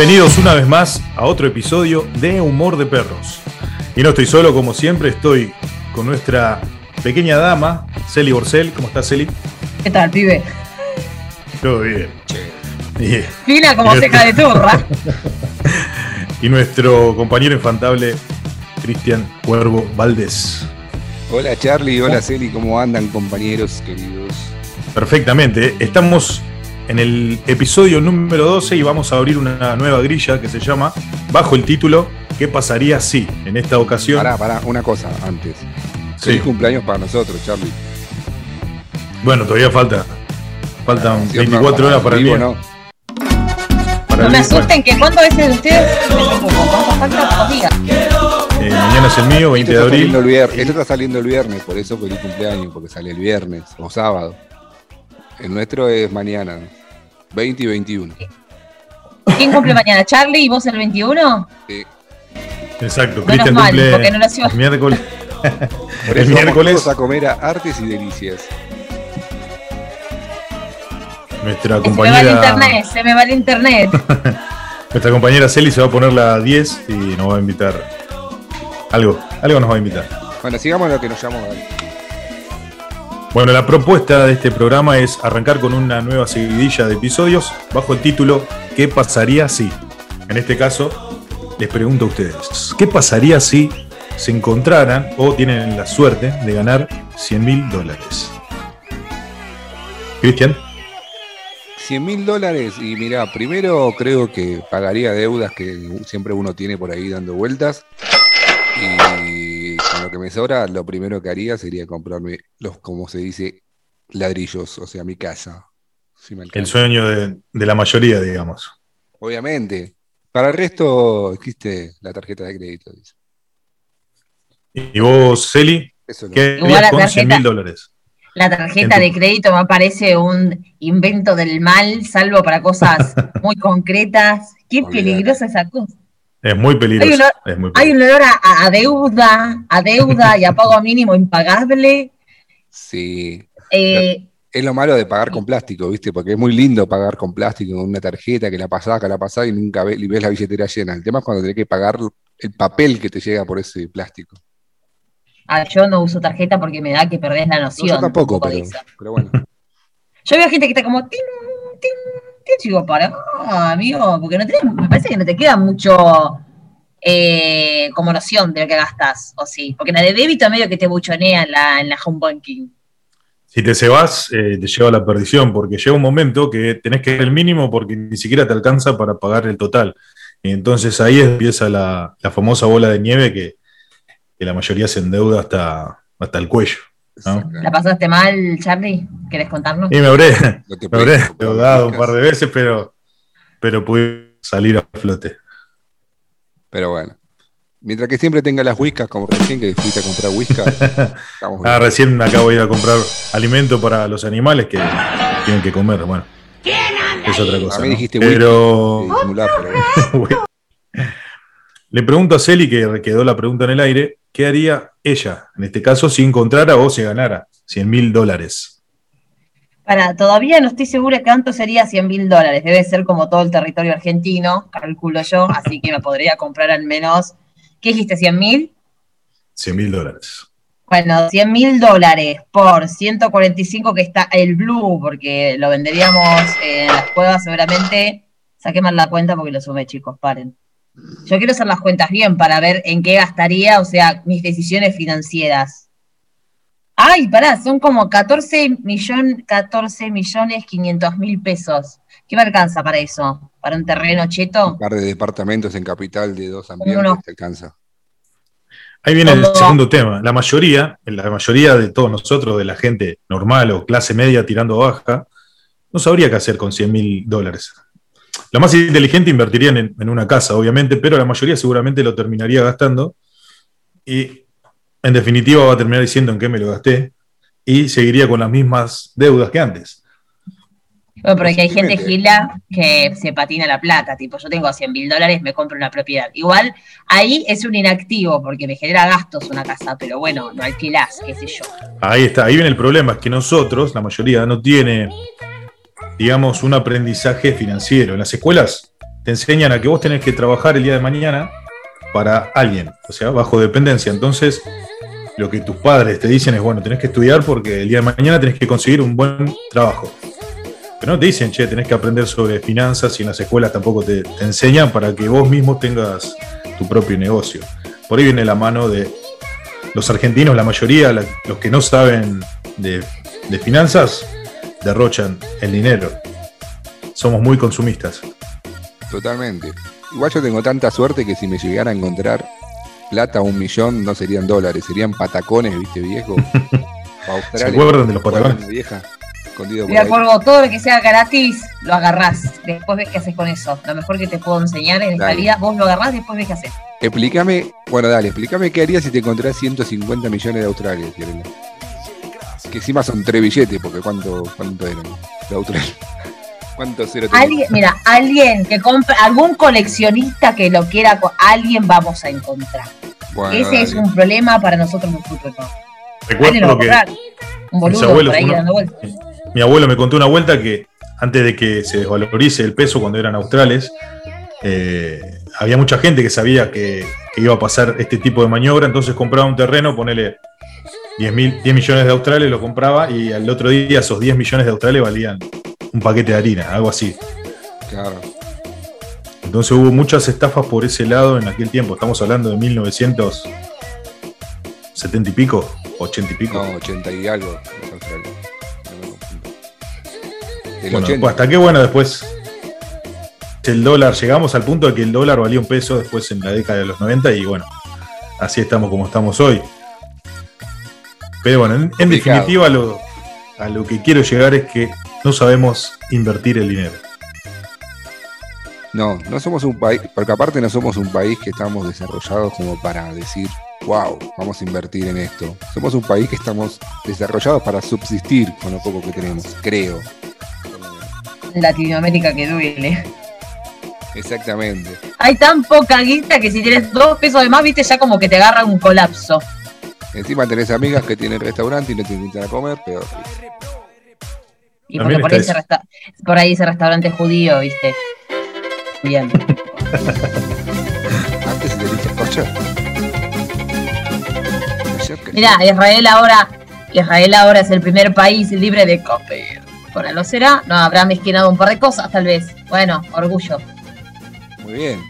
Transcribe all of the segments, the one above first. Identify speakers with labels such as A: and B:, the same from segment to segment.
A: Bienvenidos una vez más a otro episodio de Humor de Perros. Y no estoy solo, como siempre, estoy con nuestra pequeña dama, Celi Borcel. ¿Cómo estás, Celi?
B: ¿Qué tal, pibe?
A: Todo bien. Bien.
B: Fina como ceja de turra.
A: Y nuestro compañero infantable, Cristian Cuervo Valdés.
C: Hola Charlie, hola Celi, ¿cómo andan compañeros queridos?
A: Perfectamente. Estamos en el episodio número 12 y vamos a abrir una nueva grilla que se llama, bajo el título, ¿Qué pasaría si? En esta ocasión...
C: Pará, pará, una cosa antes.
A: Sí.
C: Feliz cumpleaños para nosotros, Charlie.
A: Bueno, todavía falta. Faltan
C: no,
A: 24 horas para el día.
C: ¿no?
A: Para
B: No
A: el
B: me asusten que cuántas veces de ustedes.
A: Eh, mañana es el mío, 20 de
C: el
A: abril.
C: viernes, esto está saliendo el viernes, por eso feliz cumpleaños, porque sale el viernes o sábado. El nuestro es mañana, 20 y 21.
B: ¿Quién cumple mañana? ¿Charlie y vos el 21?
C: Sí.
A: Exacto,
B: Menos
A: Cristian
B: mal,
A: cumple
B: porque no nació.
A: el miércoles.
C: Por
A: el
C: eso vamos
A: miércoles
C: todos a comer a artes y delicias.
A: nuestra
B: Se me va el
A: compañera
B: internet, se me va el internet.
A: nuestra compañera Celi se va a poner la 10 y nos va a invitar algo, algo nos va a invitar.
C: Bueno, sigamos lo que nos llamó. dale.
A: Bueno, la propuesta de este programa es arrancar con una nueva seguidilla de episodios bajo el título ¿Qué pasaría si? En este caso, les pregunto a ustedes, ¿qué pasaría si se encontraran o tienen la suerte de ganar 100 mil dólares? Cristian,
C: 100 mil dólares y mira, primero creo que pagaría deudas que siempre uno tiene por ahí dando vueltas lo que me sobra lo primero que haría sería comprarme los, como se dice, ladrillos, o sea, mi casa. si me
A: el sueño de, de la mayoría, digamos.
C: Obviamente. Para el resto existe la tarjeta de crédito. dice.
A: ¿Y vos, Celi?
C: Eso
A: ¿Qué harías con 100
B: tarjeta-
A: mil dólares?
B: La tarjeta de crédito me parece un invento del mal, salvo para cosas muy concretas. Qué peligrosa esa cosa.
A: Es muy peligroso.
B: Hay una-
A: es muy
B: Hay
A: peligroso.
B: un olor a, a deuda, a deuda y a pago mínimo impagable.
C: Sí.
B: Eh,
C: Es lo malo de pagar con plástico, ¿viste? Porque es muy lindo pagar con plástico, con una tarjeta que la pasás, que la pasás y nunca ves, y ves la billetera llena. El tema es cuando tenés que pagar el papel que te llega por ese plástico.
B: ah, yo no uso tarjeta porque me da que perdés la
C: No,
B: noción.
C: yo tampoco, pero, bueno.
B: Yo veo gente que está como tin, tin, y digo, para, amigo, porque no tenés, me parece que no te queda mucho eh, como noción de lo que gastas, o sí, porque la de débito medio que te buchonea en la, en la home banking.
A: Si te cebas, eh, te lleva la perdición, porque llega un momento que tenés que dar el mínimo porque ni siquiera te alcanza para pagar el total. Y entonces ahí empieza la, la famosa bola de nieve que, que la mayoría se endeuda hasta, hasta el cuello. ¿No?
B: ¿La pasaste mal, Charlie? ¿Querés contarnos?
A: Y me habré, me habré endeudado un par de veces, pero, pero pude salir a flote.
C: Pero bueno. Mientras que siempre tenga las whiskas, como recién que fuiste a comprar whiskas, estamos
A: Ah, recién acabo de ir a comprar alimento para los animales que tienen que comer. Bueno, es otra cosa.
C: A mí
A: ¿no?
C: dijiste
A: pero
C: Sí.
A: Le pregunto a Celi, que quedó la pregunta en el aire, ¿qué haría ella, en este caso, si encontrara o se ganara 100 mil dólares?
B: Para, todavía no estoy segura cuánto sería 100 mil dólares. Debe ser como todo el territorio argentino, calculo yo, así que me podría comprar al menos. ¿Qué dijiste, 100 mil?
A: 100 mil dólares.
B: Bueno, 100 mil dólares por 145 que está el Blue, porque lo venderíamos en las cuevas seguramente. Saqué mal la cuenta porque lo sumé, chicos, paren. Yo quiero hacer las cuentas bien para ver en qué gastaría, o sea, mis decisiones financieras. Ay, pará, son como 14, millón, 14 millones 500 mil pesos. ¿Qué me alcanza para eso? ¿Para un terreno cheto?
C: un par de departamentos en capital de dos ambientes te alcanza.
A: Ahí viene el segundo tema. La mayoría, la mayoría de todos nosotros, de la gente normal o clase media tirando a baja, no sabría qué hacer con 100 mil dólares. La más inteligente invertirían en, en una casa, obviamente, pero la mayoría seguramente lo terminaría gastando y en definitiva va a terminar diciendo en qué me lo gasté y seguiría con las mismas deudas que antes.
B: Bueno, pero que hay gente gila que se patina la plata, tipo, yo tengo 100 mil dólares, me compro una propiedad. Igual, ahí es un inactivo, porque me genera gastos una casa, pero bueno, no alquilás, qué sé yo.
A: Ahí está, ahí viene el problema, es que nosotros, la mayoría, no tiene, digamos, un aprendizaje financiero. En las escuelas te enseñan a que vos tenés que trabajar el día de mañana para alguien, o sea, bajo dependencia. Entonces, lo que tus padres te dicen es, bueno, tenés que estudiar porque el día de mañana tenés que conseguir un buen trabajo. Pero no te dicen, che, tenés que aprender sobre finanzas y en las escuelas tampoco te, enseñan para que vos mismo tengas tu propio negocio. Por ahí viene la mano de los argentinos, la mayoría, los que no saben de finanzas, derrochan el dinero. Somos muy consumistas.
C: Totalmente. Igual yo tengo tanta suerte que si me llegara a encontrar plata un millón, no serían dólares, serían patacones, viste, viejo. Australia,
A: acuerdan de los patacones?
C: Vieja, escondido por
B: Mira,
C: ahí.
B: Cuervo, todo lo que sea gratis, lo agarrás. Después ves qué haces con eso. Lo mejor que te puedo enseñar en esta
C: Dale.
B: vida, vos lo agarrás, después ves qué haces.
C: Explícame, bueno, dale, explícame qué harías si te encontrás 150 millones de Australia, Fiorella. Que encima son tres billetes, porque ¿cuánto, cuánto eran de Australia? ¿Cuántos cero tenía?
B: Alguien, mira, alguien que compre, algún coleccionista que lo quiera, alguien vamos a encontrar.
C: Bueno,
B: Ese es un problema para nosotros en el futuro. Lo
A: Recuerdo que.
B: Un
A: mis
B: boludo
A: abuelos,
B: por ahí
A: uno-
B: dando vueltas.
A: mi abuelo me contó una vuelta que antes de que se desvalorice el peso cuando eran australes, eh, había mucha gente que sabía que, que iba a pasar este tipo de maniobra, entonces compraba un terreno, ponele 10, mil- 10 millones de australes, lo compraba y al otro día esos 10 millones de australes valían un paquete de harina, algo así.
C: Claro.
A: Entonces hubo muchas estafas por ese lado en aquel tiempo. Estamos hablando de 1970 y pico, 80 y pico.
C: No, 80 y algo
A: Bueno,
C: 80.
A: hasta qué bueno después el dólar, llegamos al punto de que el dólar valía un peso después en la década de los 90 y bueno, así estamos como estamos hoy. Pero bueno, en, definitiva lo, a lo que quiero llegar es que no sabemos invertir el dinero.
C: No, no somos un país, porque aparte no somos un país que estamos desarrollados como para decir, wow, vamos a invertir en esto. Somos un país que estamos desarrollados para subsistir con lo poco que tenemos, creo.
B: Latinoamérica que duele.
C: Exactamente.
B: Hay tan poca guita que si tienes dos pesos de más, viste, ya como que te agarra un colapso.
C: Encima tenés amigas que tienen restaurante y no te invitan a comer, pero
B: Y porque por ahí, resta- por ahí ese restaurante judío, viste. Bien.
C: antes se te dice corcher.
B: Mira, Israel ahora, Israel ahora es el primer país libre de COVID. Ahora lo será, no habrá mezquinado un par de cosas tal vez. Bueno, orgullo.
C: Muy bien.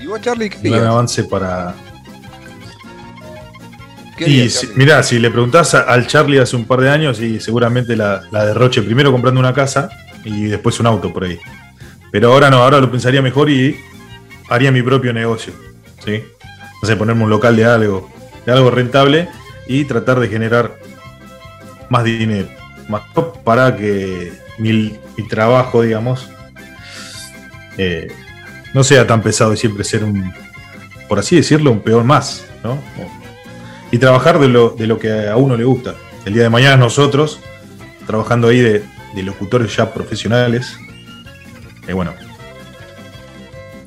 C: ¿Y vos, Charlie, qué
A: Un avance para...
C: ¿Qué
A: Y si- mirá, si le preguntás a- al Charlie hace un par de años y seguramente la, la derroche primero comprando una casa y después un auto por ahí. Pero ahora no, ahora lo pensaría mejor y haría mi propio negocio. ¿sí? No sé, ponerme un local de algo, de algo rentable y tratar de generar más dinero. Más para que mi, mi trabajo, digamos, eh, no sea tan pesado y siempre ser un, por así decirlo, un peor más, ¿no? Y trabajar de lo, de lo que a uno le gusta. El día de mañana nosotros, trabajando ahí de, de locutores ya profesionales, eh, bueno,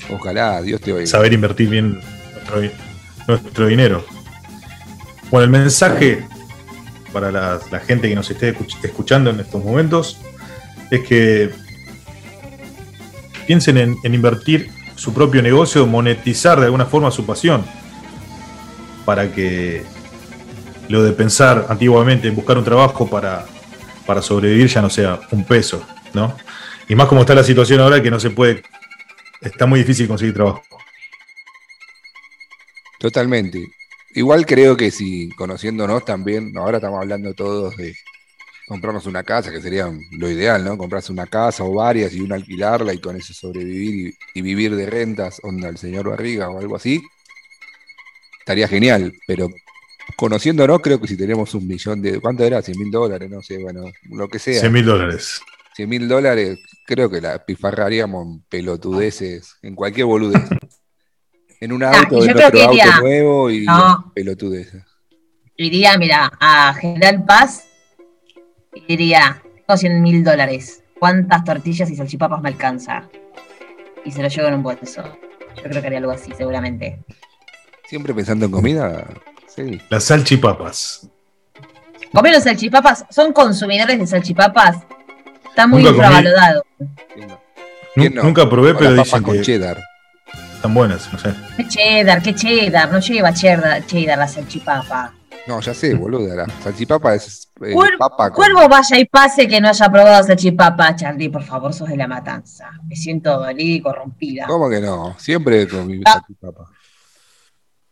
C: Ojalá, Dios te oiga.
A: saber invertir bien nuestro, nuestro dinero. Bueno, el mensaje para la, la gente que nos esté escuch- escuchando en estos momentos es que piensen en, en invertir su propio negocio, monetizar de alguna forma su pasión, para que lo de pensar antiguamente en buscar un trabajo para, para sobrevivir ya no sea un peso, ¿no? Y más como está la situación ahora que no se puede, está muy difícil conseguir trabajo.
C: Totalmente. Igual creo que si conociéndonos también, ahora estamos hablando todos de comprarnos una casa, que sería lo ideal, ¿no? Comprarse una casa o varias y una alquilarla y con eso sobrevivir y, y vivir de rentas, onda el señor Barriga o algo así. Estaría genial, pero conociéndonos creo que si tenemos un millón de... ¿Cuánto era? 100 mil dólares, no sé, bueno, lo que sea.
A: 100 mil dólares.
C: 100 mil dólares, creo que la pifarraríamos en pelotudeces, en cualquier boludez. En un auto,
B: yo
C: en otro auto
B: iría-
C: nuevo y
B: No.
C: pelotudeces.
B: Iría, mira, a General Paz y diría, tengo 100 mil dólares. ¿Cuántas tortillas y salchipapas me alcanza? Y se lo llevo en un bolso. Yo creo que haría algo así, seguramente.
C: Siempre pensando en comida, sí.
A: Las salchipapas.
B: Comer los salchipapas, son consumidores de salchipapas. Está muy
A: Nunca
B: infravalorado.
C: ¿Quién no?
A: Nunca probé, pero
C: las
A: dicen
C: papas con
A: que
C: cheddar.
A: están buenas, no sé.
B: Qué cheddar, qué cheddar. No lleva cheddar, cheddar la salchipapa.
C: No, ya sé, boludo. La salchipapa es eh,
B: Cuer-
C: papa con...
B: Cuervo vaya y pase que no haya probado salchipapa, Charlie, por favor, sos de la matanza. Me siento dolida y corrompida.
C: ¿Cómo que no? Siempre con mi
B: Ah.
C: salchipapa.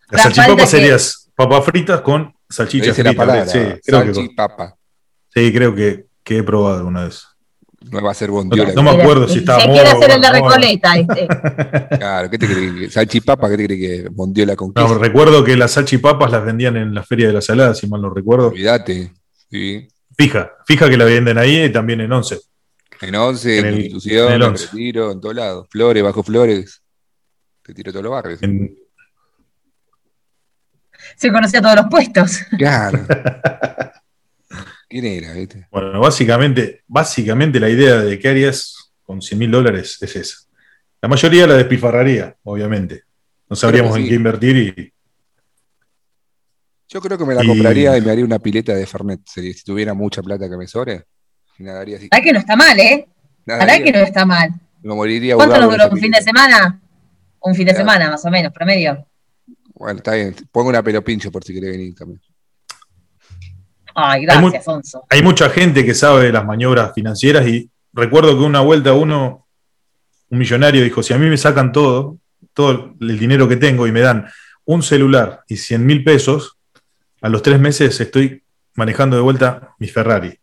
A: Las
B: La
A: salchipapas
B: que-
A: serían papas fritas con
C: Le
A: salchicha
C: dice la
A: frita.
C: palabra,
A: Sí, creo que,
C: salchipapa.
A: sí, creo que, que he probado una vez.
C: No va a ser
A: No,
C: bondiola.
A: no me acuerdo si
B: Se
A: estaba
B: quiere
A: modo,
B: hacer el de. Recoleta, este.
C: Claro, ¿qué te crees? que- Salchipapa, ¿qué te crees que bondiola con
A: No,
C: queso?
A: recuerdo que las salchipapas las vendían en la Feria de la Salada, si mal no recuerdo.
C: Olvídate. Sí.
A: Fija, fija que la venden ahí y también en Once.
C: En Once,
A: En
C: en,
A: el-
C: Constitución,
A: en el
C: en
A: Once.
C: Retiro, en todos lados. Flores, bajo Flores. Te tiro todos los barrios.
A: En-
B: Se conocía todos los puestos.
C: Claro. ¿Quién era, viste?
A: bueno, básicamente, básicamente la idea de qué harías con 100 mil dólares es esa. La mayoría la despilfarraría, obviamente. No sabríamos
C: sí.
A: en qué invertir y
C: Yo creo que me la
A: Y-
C: compraría y me haría una pileta de Fernet. Sería, si tuviera mucha plata que me sobre, nadaría así.
B: ¿Verdad que no está mal, eh? ¿Verdad
C: Nadaría,
B: que no está mal?
C: me moriría
B: ¿Cuánto nos duró? ¿Un fin de semana? Un fin de
C: Claro.
B: semana, más o menos, promedio.
C: Bueno, está bien. Pongo una pelo pincho por si querés venir también.
B: Ay,
A: Hay mu-
B: gracias, Onzo.
A: hay mucha gente que sabe de las maniobras financieras y recuerdo que una vuelta uno, un millonario dijo, si a mí me sacan todo, todo el dinero que tengo y me dan un celular y 100 mil pesos, a los tres meses estoy manejando de vuelta mi Ferrari.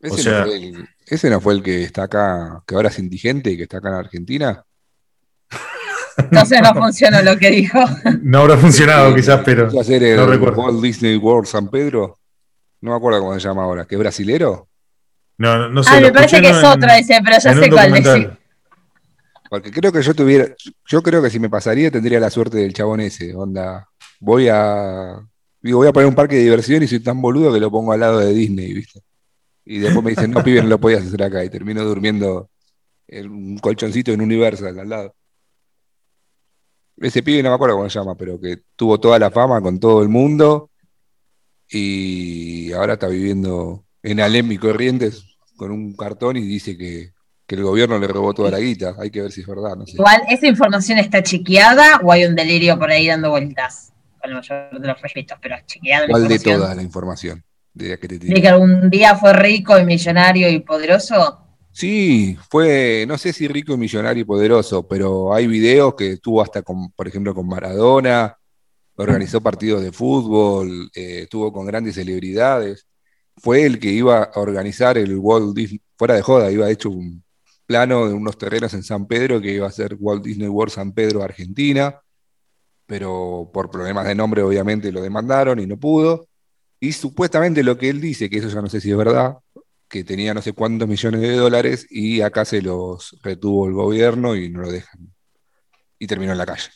C: Ese,
A: O sea-
C: no fue el, ese no fue el que está acá, que ahora es indigente y que está acá en Argentina.
B: Entonces no funcionó lo que dijo.
A: No habrá funcionado quizás, pero
C: el
A: no recuerdo.
C: Walt Disney World San Pedro. No me acuerdo cómo se llama ahora, que es brasilero.
A: no, no sé.
B: Ah,
A: lo
B: me parece que es
A: ¿no?
B: otro ese, pero ya sé cuál decir.
C: Porque creo que yo tuviera, yo creo que si me pasaría tendría la suerte del chabón ese. Onda, voy a, digo, voy a poner un parque de diversión y soy tan boludo que lo pongo al lado de Disney, ¿viste? Y después me dicen, no, pibe, no lo podías hacer acá. Y termino durmiendo en un colchoncito en Universal al lado. Ese pibe no me acuerdo cómo se llama, pero que tuvo toda la fama con todo el mundo y ahora está viviendo en Alem y Corrientes con un cartón y dice que, que el gobierno le robó toda la guita. Hay que ver si es verdad, no sé.
B: Igual, ¿esa información está chequeada o hay un delirio por ahí dando vueltas? Con el mayor de los respetos, pero chequeada la
C: ¿Cuál de toda la información? De que te
B: ¿De que algún día fue rico y millonario y poderoso?
C: Sí, fue, no sé si rico y millonario y poderoso, pero hay videos que estuvo hasta con, por ejemplo, con Maradona, organizó partidos de fútbol, eh, estuvo con grandes celebridades. Fue el que iba a organizar el Walt Disney, fuera de joda, iba hecho un plano de unos terrenos en San Pedro que iba a ser Walt Disney World San Pedro, Argentina, pero por problemas de nombre obviamente lo demandaron y no pudo. Y supuestamente lo que él dice, que eso ya no sé si es verdad, que tenía no sé cuántos millones de dólares y acá se los retuvo el gobierno y no lo dejan. Y terminó en la calle.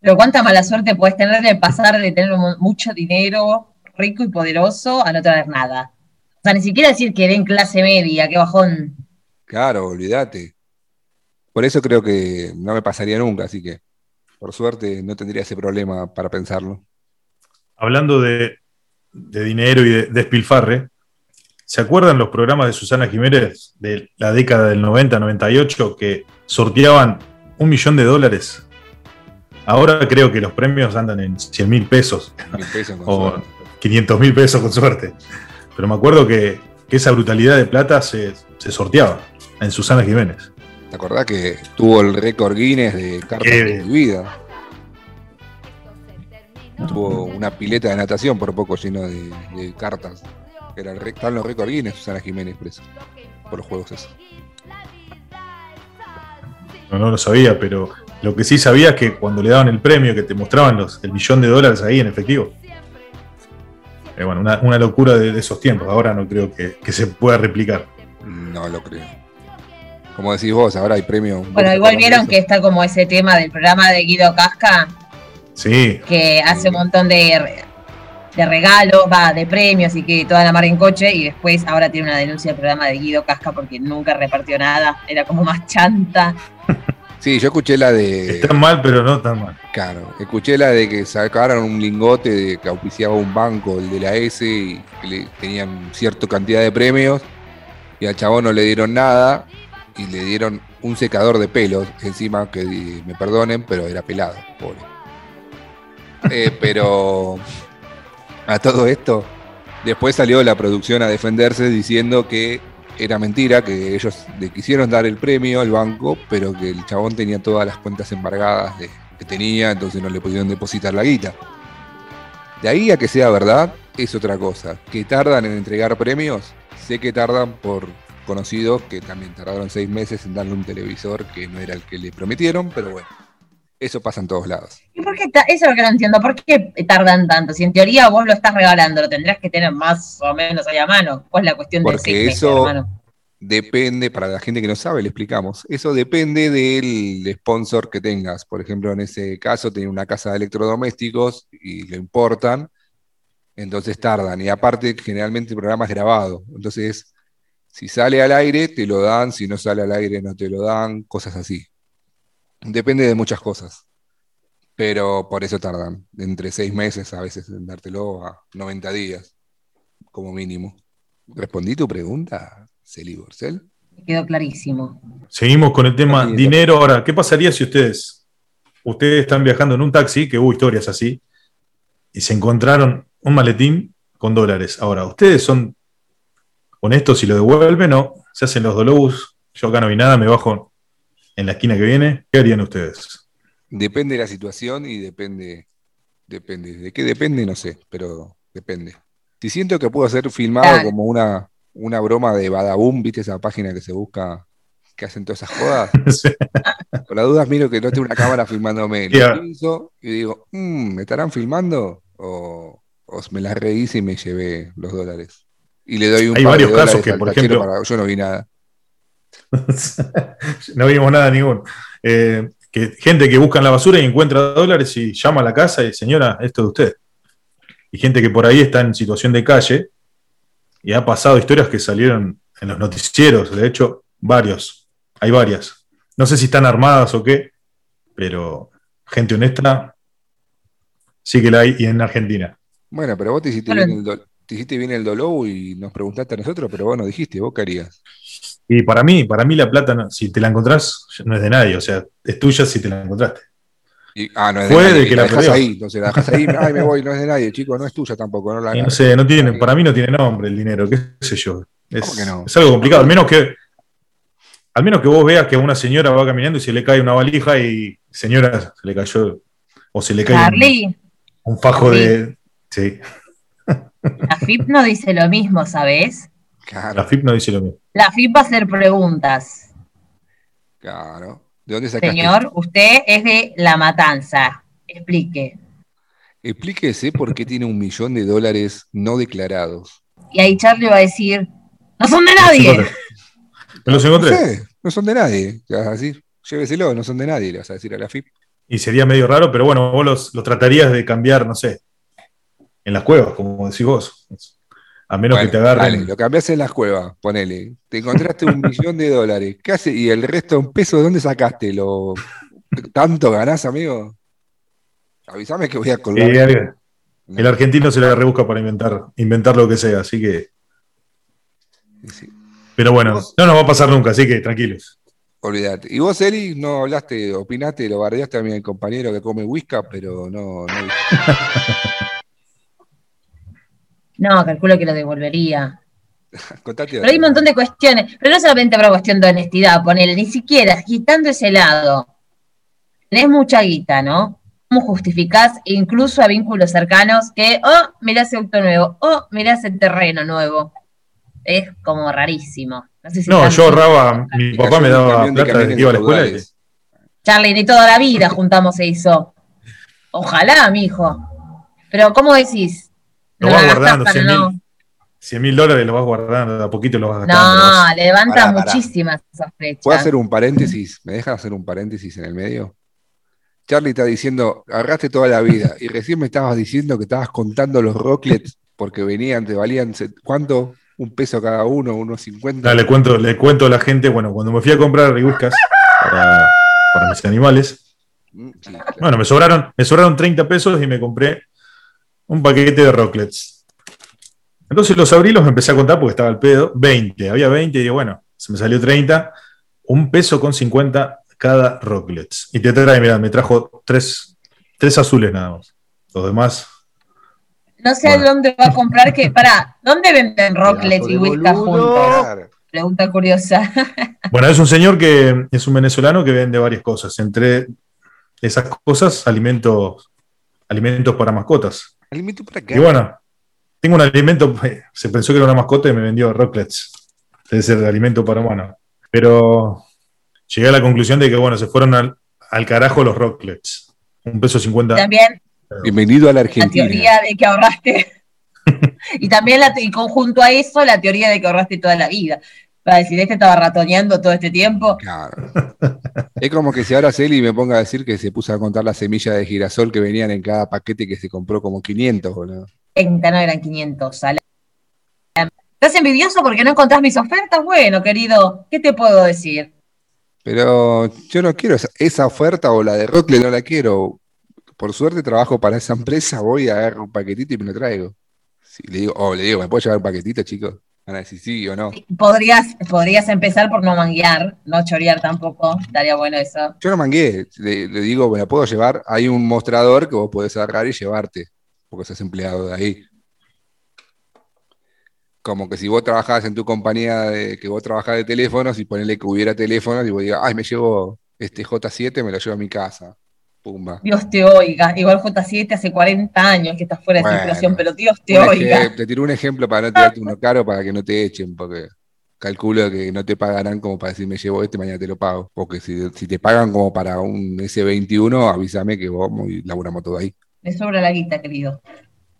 B: Pero cuánta mala suerte puedes tener de pasar de tener mu- mucho dinero, rico y poderoso, a no tener nada. O sea, ni siquiera decir que en clase media, qué bajón.
C: Claro, olvídate. Por eso creo que no me pasaría nunca, así que por suerte no tendría ese problema para pensarlo.
A: Hablando de, de dinero y de despilfarre, ¿se acuerdan los programas de Susana Jiménez de la década del 90-98 que sorteaban un millón de dólares? Ahora creo que los premios andan en 100 mil pesos, o
C: suerte.
A: 500 mil pesos con suerte. Pero me acuerdo que, que esa brutalidad de plata se, se sorteaba en Susana Jiménez.
C: ¿Te acordás que tuvo el récord Guinness de cartas
A: Qué-
C: prohibidas? Tuvo una pileta de natación por poco lleno de, de cartas. Era están los récord Guinness, Susana Jiménez, preso, por los juegos esos.
A: No, no lo sabía, pero lo que sí sabía es que cuando le daban el premio, que te mostraban los, el millón de dólares ahí en efectivo. Eh, bueno, una, una locura de, de esos tiempos. Ahora no creo que, que se pueda replicar.
C: No lo creo. Como decís vos, ahora hay premio.
B: Bueno, igual vieron que está como ese tema del programa de Guido Casca,
A: Sí,
B: que hace un montón de, de regalos, va, de premios y que toda la mar en coche, y después ahora tiene una denuncia del programa de Guido Casca porque nunca repartió nada, era como más chanta.
C: Sí, yo escuché la de.
A: está mal, pero no tan mal.
C: Claro, escuché la de que sacaron un lingote de que auspiciaba un banco, el de la S, y que le tenían cierta cantidad de premios. Y al chabón no le dieron nada y le dieron un secador de pelos encima, que me perdonen, pero era pelado, pobre. Eh, pero a todo esto, después salió la producción a defenderse diciendo que era mentira, que ellos le quisieron dar el premio al banco, pero que el chabón tenía todas las cuentas embargadas que tenía, entonces no le pudieron depositar la guita. De ahí a que sea verdad, es otra cosa. Que tardan en entregar premios, sé que tardan por conocidos que también tardaron seis meses en darle un televisor que no era el que le prometieron, pero bueno, eso pasa en todos lados.
B: ¿Y por qué eso es lo que no entiendo? ¿Por qué tardan tanto? Si en teoría vos lo estás regalando, lo tendrás que tener más o menos ahí a mano. ¿Cuál es la cuestión
C: de seis eso depende, para la gente que no sabe, le explicamos. Eso depende del sponsor que tengas. Por ejemplo, en ese caso, tiene una casa de electrodomésticos y lo importan, entonces tardan. Y aparte, generalmente el programa es grabado. Entonces, si sale al aire, te lo dan, si no sale al aire, no te lo dan, cosas así. Depende de muchas cosas. Pero por eso tardan entre seis meses a veces en dártelo a 90 días, como mínimo. ¿Respondí tu pregunta, Celi Borcel?
B: Quedó clarísimo.
A: Seguimos con el tema dinero. Ahora, ¿qué pasaría si ustedes, ustedes están viajando en un taxi, que hubo historias así, y se encontraron un maletín con dólares? Ahora, ¿ustedes son honestos si lo devuelven o se hacen los dolobus? Yo acá no vi nada, me bajo en la esquina que viene, ¿qué harían ustedes?
C: Depende de la situación y depende, depende. ¿De qué depende? No sé, pero depende. Si siento que puedo ser filmado como una, una broma de Badaboom, ¿viste esa página que se busca que hacen todas esas jodas? Por las dudas miro que no tengo una cámara filmándome. y digo, mm, ¿me estarán filmando? O, me las rehice y me llevé los dólares. Y le doy un
A: Hay varios casos que, por ejemplo,
C: yo no vi nada.
A: no vimos nada ninguno. Eh, que gente que busca en la basura y encuentra dólares y llama a la casa y señora, esto de usted. Y gente que por ahí está en situación de calle y ha pasado historias que salieron en los noticieros, de hecho, varios, hay varias. No sé si están armadas o qué, pero gente honesta sí que la hay y en Argentina.
C: Bueno, pero vos te hiciste, bien el, te hiciste bien el dolor y nos preguntaste a nosotros, pero vos no dijiste, vos qué harías.
A: Y para mí, para mí la plata, si te la encontrás, no es de nadie, o sea, es tuya si te la encontraste.
C: ah, no es de nadie, que la, dejas ahí, entonces la dejas ahí, ay, me voy, no es de nadie, chico, no es tuya tampoco. No, la,
A: no sé, no tiene, para mí no tiene nombre el dinero, qué sé yo. Es, es algo complicado, al menos que al menos que vos veas que una señora va caminando y se le cae una valija y señora se le cayó o se le cae un, fajo de sí.
B: La FIP no dice lo mismo, ¿sabes?
A: La FIP no dice lo mismo.
B: La FIP va a hacer preguntas.
C: Claro. ¿De dónde sacaste?
B: Señor, usted es de La Matanza. Explique.
C: Explíquese por qué tiene un millón de dólares no declarados.
B: Y ahí Charlie va a decir, no son de nadie.
A: Me los encontré.
C: No, son de nadie. vas a decir, lléveselo, no son de nadie, le vas a decir a la FIP.
A: Y sería medio raro, pero bueno, vos los, los tratarías de cambiar, no sé, en las cuevas, como decís vos. A menos que te agarren.
C: lo cambiás en las cuevas, ponele. Te encontraste un millón de dólares. ¿Qué hace? ¿Y el resto en pesos de dónde sacaste? ¿Lo... ¿Tanto ganás, amigo? Avísame que voy a colgar.
A: el argentino se la rebusca para inventar, inventar lo que sea, así que. Pero bueno, no nos va a pasar nunca, así que tranquilos.
C: Olvídate. Y vos, Eli, no hablaste, opinaste, lo bardeaste a mi compañero que come whisky, pero no. no
B: No, calculo que lo devolvería. pero hay un montón de cuestiones, pero no solamente por cuestión de honestidad, ponele, ni siquiera quitando ese lado. Tenés mucha guita, ¿no? ¿Cómo justificás incluso a vínculos cercanos que, oh, mirá ese auto nuevo, oh, mirá ese terreno nuevo? Es como rarísimo.
A: No, yo ahorraba, mi papá me daba plata desde que iba a la escuela.
B: Charlie, ni toda la vida juntamos se hizo. Ojalá, mi hijo. Pero, ¿cómo decís?
A: Lo vas guardando, 100 mil dólares lo vas guardando, de a poquito lo vas
B: gastando. No, levanta muchísimas esas flechas.
C: ¿Puedo hacer un paréntesis? ¿Me dejas hacer un paréntesis en el medio? Charlie está diciendo, agarraste toda la vida y recién me estabas diciendo que estabas contando los rocklets porque venían, te valían, ¿cuánto? Un peso cada uno, unos 50.
A: le cuento, le cuento a la gente, bueno, cuando me fui a comprar ribuscas para, para mis animales, mm, bueno, me sobraron, me sobraron 30 pesos y me compré un paquete de rocklets. Entonces los abrí, los empecé a contar porque estaba el pedo. 20, había 20 y digo, bueno, se me salió 30. Un peso con 50 cada Rocklets. Y te trae, mira, me trajo tres, tres azules nada más. Los demás.
B: No sé
A: Bueno.
B: dónde va a comprar que. Pará, ¿dónde venden Rocklets y Whiskas juntos? Pregunta curiosa.
A: Bueno, es un señor que es un venezolano que vende varias cosas. Entre esas cosas, alimentos, alimentos para mascotas.
C: ¿Alimento para qué?
A: Y bueno, tengo un alimento, se pensó que era una mascota y me vendió Rocklets. Debe ser de alimento para humano. Pero llegué a la conclusión de que, bueno, se fueron al, al carajo los Rocklets. Un peso cincuenta.
B: También
C: Bienvenido a la
B: la
C: Argentina.
B: teoría de que ahorraste. y también la, y conjunto a eso, la teoría de que ahorraste toda la vida. Para decir, este estaba ratoneando todo este tiempo.
C: Claro. es como que si ahora Celi me ponga a decir que se puso a contar las semillas de girasol que venían en cada paquete que se compró como 500, boludo.
B: 30, no eran 500. a la- ¿Estás envidioso porque no encontrás mis ofertas? Bueno, querido, ¿qué te puedo decir?
C: Pero yo no quiero esa, esa oferta o la de Rockle, no la quiero. Por suerte trabajo para esa empresa, voy a agarrar un paquetito y me lo traigo. Sí, le digo, o le digo, ¿me puedo llevar un paquetito, chicos? Decir sí o no.
B: Podrías, podrías empezar por no manguear, no chorear tampoco. Estaría bueno eso.
C: Yo no mangué, le, le digo, me la puedo llevar. Hay un mostrador que vos podés agarrar y llevarte, porque sos empleado de ahí. Como que si vos trabajás en tu compañía, de, que vos trabajás de teléfonos y ponele que hubiera teléfonos y vos digas, ay, me llevo este J7, me lo llevo a mi casa. Pumba.
B: Dios te oiga. Igual J7 hace 40 años que está fuera de
C: Bueno.
B: circulación, pero Dios te oiga.
C: te tiro un ejemplo para no tirarte uno caro para que no te echen, porque calculo que no te pagarán como para decir me llevo este, mañana te lo pago. Porque si, si te pagan como para un S21, avísame que vamos y laburamos todo ahí.
B: Me sobra la guita, querido.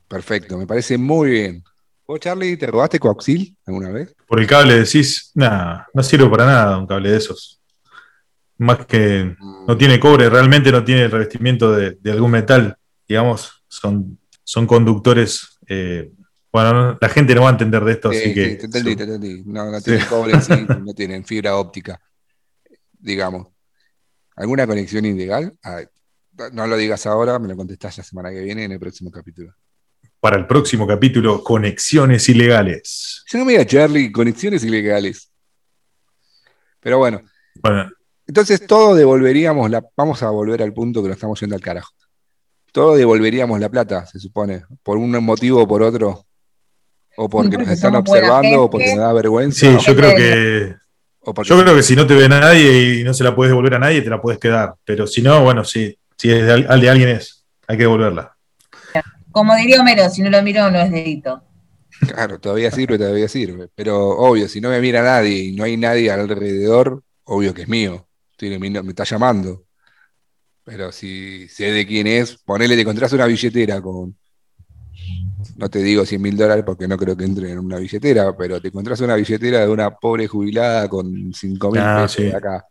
C: Perfecto, me parece muy bien. ¿Vos, Charlie, te robaste coaxil alguna vez?
A: Por el cable decís, nada, no sirve para nada un cable de esos. Más que no tiene cobre, realmente no tiene el revestimiento de, de algún metal, digamos, son, son conductores. eh, bueno, no- la gente no va a entender de esto,
C: Sí,
A: así
C: sí,
A: que.
C: te entendí, te entendí. No, no
A: Sí.
C: tienen cobre, sí, no tienen fibra óptica. Digamos. ¿Alguna conexión ilegal? No lo digas ahora, me lo contestás la semana que viene en el próximo capítulo.
A: Para el próximo capítulo, conexiones ilegales.
C: Si no me diga Charlie, conexiones ilegales. Pero bueno,
A: Bueno,
C: entonces todo devolveríamos la. Vamos a volver al punto que nos estamos yendo al carajo. Todo devolveríamos la plata, se supone. Por un motivo o por otro. O porque nos están observando, o porque nos da vergüenza.
A: sí, yo creo que.
C: o porque
A: Yo creo que si no te ve nadie y no se la puedes devolver a nadie, te la puedes quedar. Pero si no, bueno, sí, si es de, al- de alguien es, hay que devolverla.
B: Como diría Homero, si no lo miro no es dedito.
C: Claro, todavía sirve, todavía sirve. Pero obvio, si no me mira nadie y no hay nadie alrededor, obvio que es mío. Estoy- me, me está llamando. Pero si sé de quién es, ponele, te encontrás una billetera con. No te digo 100 mil dólares porque no creo que entre en una billetera, pero te encontrás una billetera de una pobre jubilada con 5 mil
A: Ah,
C: pesos
A: sí.
C: de acá.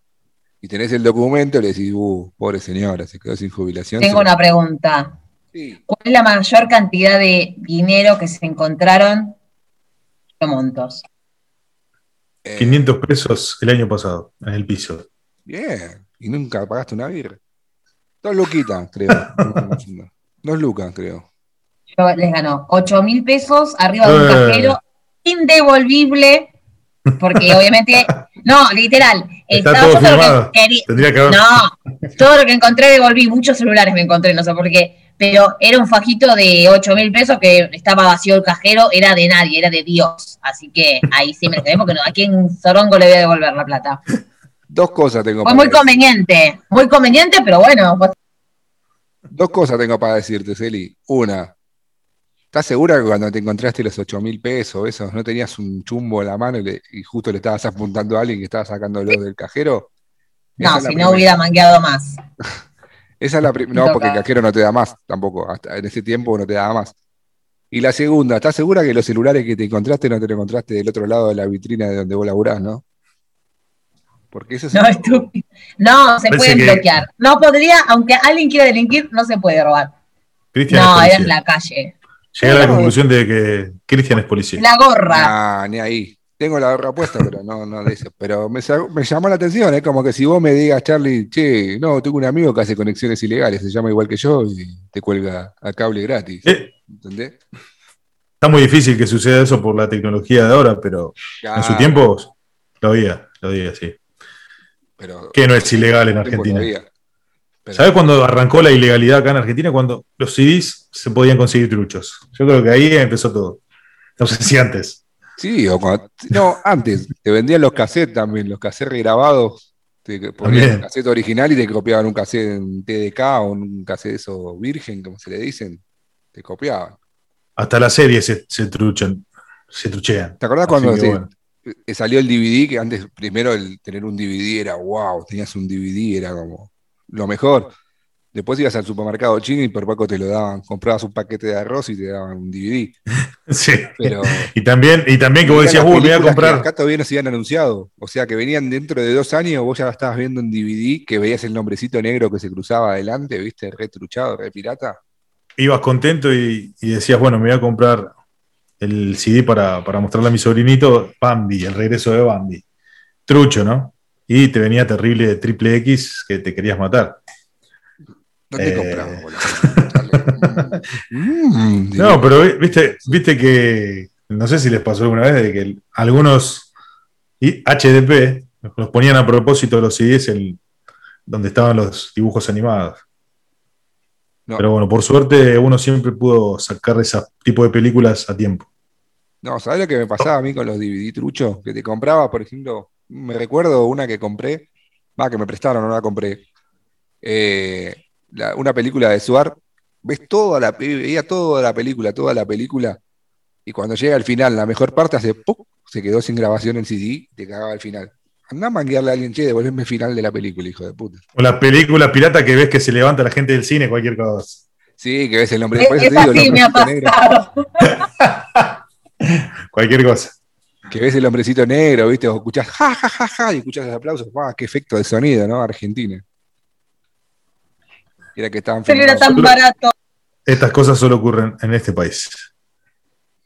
C: Y tenés el documento y le decís, uh, pobre señora, se quedó sin jubilación.
B: Tengo
C: se-
B: una pregunta.
C: Sí.
B: ¿Cuál es la mayor cantidad de dinero que se encontraron? ¿Qué montos?
C: Eh,
A: 500 pesos el año pasado en el piso.
C: Bien, y nunca pagaste una birra. Dos luquitas, creo. Dos lucas, creo.
B: Yo les ganó 8 mil pesos arriba de un
A: Eh.
B: cajero indevolvible, porque obviamente, no, literal,
A: Está
B: estaba
A: todo
B: yo todo lo que
A: firmado.
B: quería-
A: Tendría que haber.
B: No, todo lo que encontré devolví, muchos celulares me encontré, no sé por qué, pero era un fajito de 8 mil pesos que estaba vacío el cajero, era de nadie, era de Dios, así que ahí sí me lo quedé porque no, a quién Zorongo le voy a devolver la plata.
C: Dos cosas tengo
B: Fue
C: para
B: muy
C: decir.
B: conveniente, muy conveniente, pero bueno,
C: Dos cosas tengo para decirte, Celi. Una, ¿estás segura que cuando te encontraste los 8 mil pesos, esos, no tenías un chumbo en la mano y, le- y justo le estabas apuntando a alguien que estaba sacándolo del cajero? Esa
B: no, si no
C: primera.
B: hubiera mangueado más.
C: Esa es la primera. No, porque el cajero no te da más tampoco. Hasta en ese tiempo no te daba más. Y la segunda, ¿estás segura que los celulares que te encontraste no te lo encontraste del otro lado de la vitrina de donde vos laburás, no? Porque eso es.
B: No, estúpido. No, se pueden
A: que-
B: bloquear. No podría, aunque alguien quiera delinquir, no se puede robar.
A: Cristian
B: No,
A: es
B: era en la calle.
A: Llegué a la conclusión de que Cristian es policía.
B: La gorra.
C: Nah, ni ahí. Tengo la gorra puesta, pero no, no de eso. Pero me, me llamó la atención, es como que si vos me digas, Charlie, che, no, tengo un amigo que hace conexiones ilegales, se llama igual que yo y te cuelga a cable gratis.
A: Eh,
C: ¿Entendés?
A: Está muy difícil que suceda eso por la tecnología de ahora, pero en su tiempo lo había, lo había, sí.
C: Pero,
A: que no es ilegal en Argentina. ¿Sabes cuándo arrancó la ilegalidad acá en Argentina? Cuando los CDs se podían conseguir truchos. Yo creo que ahí empezó todo. No sé si antes.
C: Sí, o cuando, no, antes. Te vendían los cassettes también, los cassettes regrabados. Te ponían un cassette original y te copiaban un cassette en TDK o un cassette eso virgen, como se le dicen. Te copiaban.
A: Hasta la serie se, se truchan, se truchean.
C: ¿Te acordás cuando salió el DVD? Que antes, primero, el tener un DVD era wow, tenías un DVD, era como lo mejor. Después ibas al supermercado chino y por poco te lo daban. Comprabas un paquete de arroz y te daban un DVD.
A: Sí. y también, y también que vos decías, uy, voy a comprar.
C: acá todavía no se habían anunciado. O sea, que venían dentro de dos años, vos ya estabas viendo un DVD, que veías el nombrecito negro que se cruzaba adelante, ¿viste? Re truchado, re pirata.
A: Ibas contento y, decías, bueno, me voy a comprar el CD para, para mostrarle a mi sobrinito, Bambi, el regreso de Bambi. Trucho, ¿no? Y te venía terrible de triple X que te querías matar.
C: ¿Dónde eh...
A: Mm, no, pero viste, viste que, no sé si les pasó alguna vez, de que algunos HDP los ponían a propósito de los CDs el, donde estaban los dibujos animados. Pero bueno, por suerte uno siempre pudo sacar ese tipo de películas a tiempo.
C: No, ¿sabes lo que me pasaba a mí con los DVD truchos? Que te compraba, por ejemplo, me recuerdo una que compré, va, que me prestaron, no la compré. Eh, una película de Suar, ves toda la, veía toda la película, toda la película, y cuando llega al final, la mejor parte hace ¡pum! se quedó sin grabación en CD, te cagaba al final. Andá a manguearle a alguien, che, devolverme el final de la película, hijo de puta.
A: O la película pirata que ves que se levanta la gente del cine, cualquier cosa.
C: Sí, que ves el nombre. Por eso te
B: digo, me ha pasado.
A: cualquier cosa.
C: Que ves el hombrecito negro, ¿viste? O escuchás ja, ja, ja, ja, y escuchás los aplausos. ¡Wow! ¡Qué efecto de sonido, ¿no? Argentina. Era que estaban
B: Pero era tan barato.
A: Estas cosas solo ocurren en este país.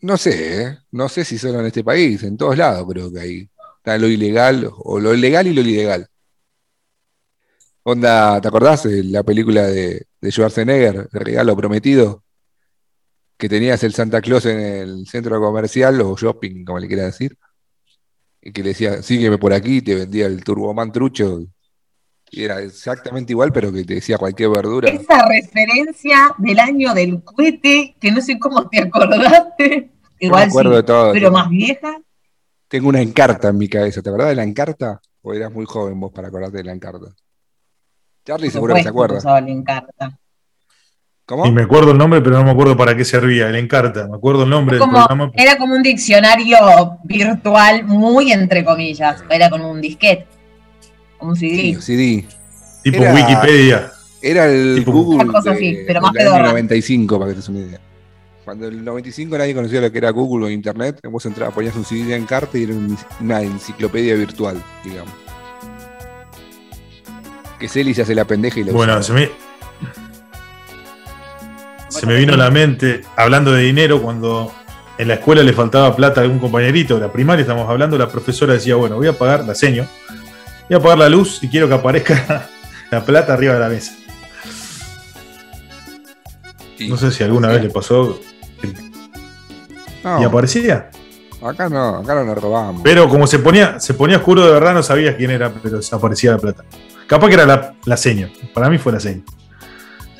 C: No sé, ¿eh? no sé si solo en este país, en todos lados creo que hay. Está lo ilegal, o lo ilegal y lo ilegal. Onda, ¿te acordás de la película de, de Schwarzenegger, El regalo prometido? Que tenías el Santa Claus en el centro comercial o shopping, como le quiera decir. Y que le decía, sígueme por aquí, te vendía el Turboman trucho y era exactamente igual, pero que te decía cualquier verdura.
B: Esa referencia del año del cohete, que no sé cómo te acordaste. Igual sí, pero más vieja.
C: Tengo una encarta en mi cabeza. ¿Te acordás de la encarta? ¿O eras muy joven vos para acordarte de la encarta? Charlie seguro que se acuerda.
B: La encarta.
A: ¿Cómo? Y me acuerdo el nombre, pero no me acuerdo para qué servía, el Encarta. Me acuerdo el nombre
B: del programa. Era como un diccionario virtual, muy entre comillas. Era como un disquete. Un CD.
C: CD.
A: Tipo Wikipedia.
C: Era el
B: Google. Una cosa así, pero más
C: del 95, para que te des una idea. Cuando en el 95 nadie conocía lo que era Google o Internet, vos entrabas, ponías un CD en carta y era una enciclopedia virtual, digamos. Que Celi se hace la pendeja y lo
A: Bueno, se me, se me vino a la mente, hablando de dinero, cuando en la escuela le faltaba plata a algún compañerito de la primaria, estamos hablando, la profesora decía, bueno, voy a pagar la seño, Voy a apagar la luz y quiero que aparezca la plata arriba de la mesa. No sé si alguna vez le pasó. y aparecía.
C: Acá no, acá no nos robábamos.
A: Pero como se ponía, se ponía oscuro de verdad, no sabías quién era, pero aparecía la plata. Capaz que era la, la seña. Para mí fue la seña.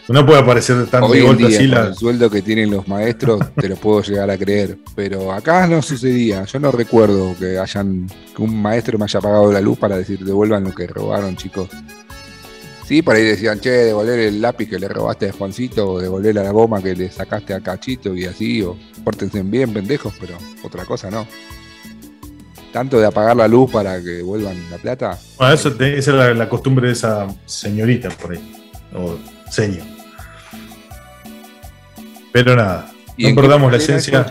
A: No puede aparecer tan
C: de golpe así. La... El sueldo que tienen los maestros te lo puedo llegar a creer. Pero acá no sucedía. Yo no recuerdo que hayan que un maestro me haya pagado la luz para decir devuelvan lo que robaron, chicos. Sí, por ahí decían, che, devolver el lápiz que le robaste a Juancito, o devolver la goma que le sacaste a Cachito y así, o pórtense bien, pendejos, pero otra cosa no. Tanto de apagar la luz para que devuelvan la plata.
A: Bueno, eso esa era la, costumbre de esa señorita por ahí, o señor. Pero nada, no perdamos la esencia.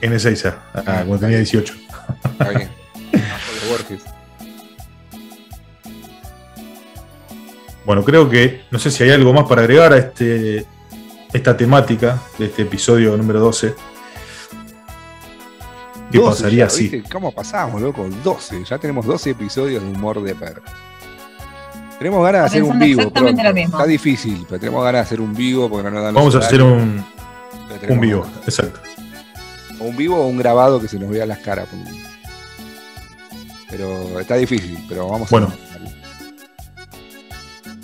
A: En Ezeiza, ah, ah, cuando tenía 18. Está bien. Bueno, creo que no sé si hay algo más para agregar a este esta temática de este episodio número 12.
C: ¿Qué pasaría así? ¿Cómo pasamos, loco? 12. Ya tenemos 12 episodios de humor de perros. Tenemos ganas de hacer un vivo. Está difícil, pero tenemos ganas de hacer un vivo porque no nos dan
A: Vamos a hacer un. Un vivo, exacto.
C: O un vivo o un grabado que se nos vea las caras. Pero está difícil, pero vamos
A: bueno. a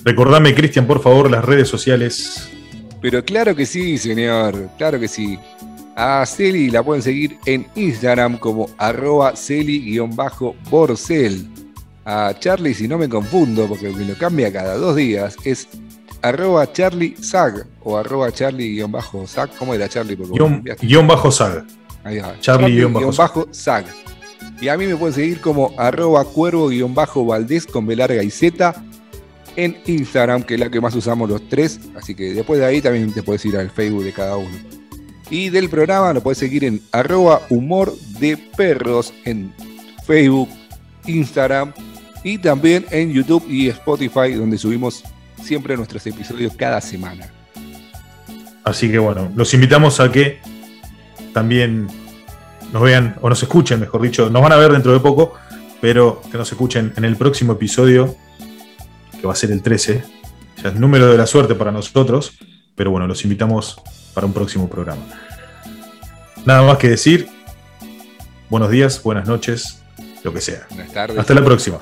A: Recordame, Cristian, por favor, las redes sociales.
C: Pero claro que sí, señor, claro que sí. A Celi la pueden seguir en Instagram como arroba Celi-Borcel. A Charlie, si no me confundo, porque me lo cambia cada dos días, es arroba Charlie Zag o arroba Charlie-Zag. ¿Cómo era Charlie?
A: Guión, bajo Zag.
C: Ahí va. Charlie-Zag. Y a mí me pueden seguir como arroba cuervo-valdés con B larga y Z en Instagram, que es la que más usamos los tres. Así que después de ahí también te puedes ir al Facebook de cada uno. Y del programa lo puedes seguir en arroba humor de perros en Facebook, Instagram y también en YouTube y Spotify, donde subimos siempre nuestros episodios cada semana.
A: Así que bueno, los invitamos a que también nos vean, o nos escuchen, mejor dicho, nos van a ver dentro de poco, pero que nos escuchen en el próximo episodio, que va a ser el 13. Ya es número de la suerte para nosotros, pero bueno, los invitamos para un próximo programa. Nada más que decir, buenos días, buenas noches, lo que sea.
C: Buenas tardes.
A: Hasta la próxima.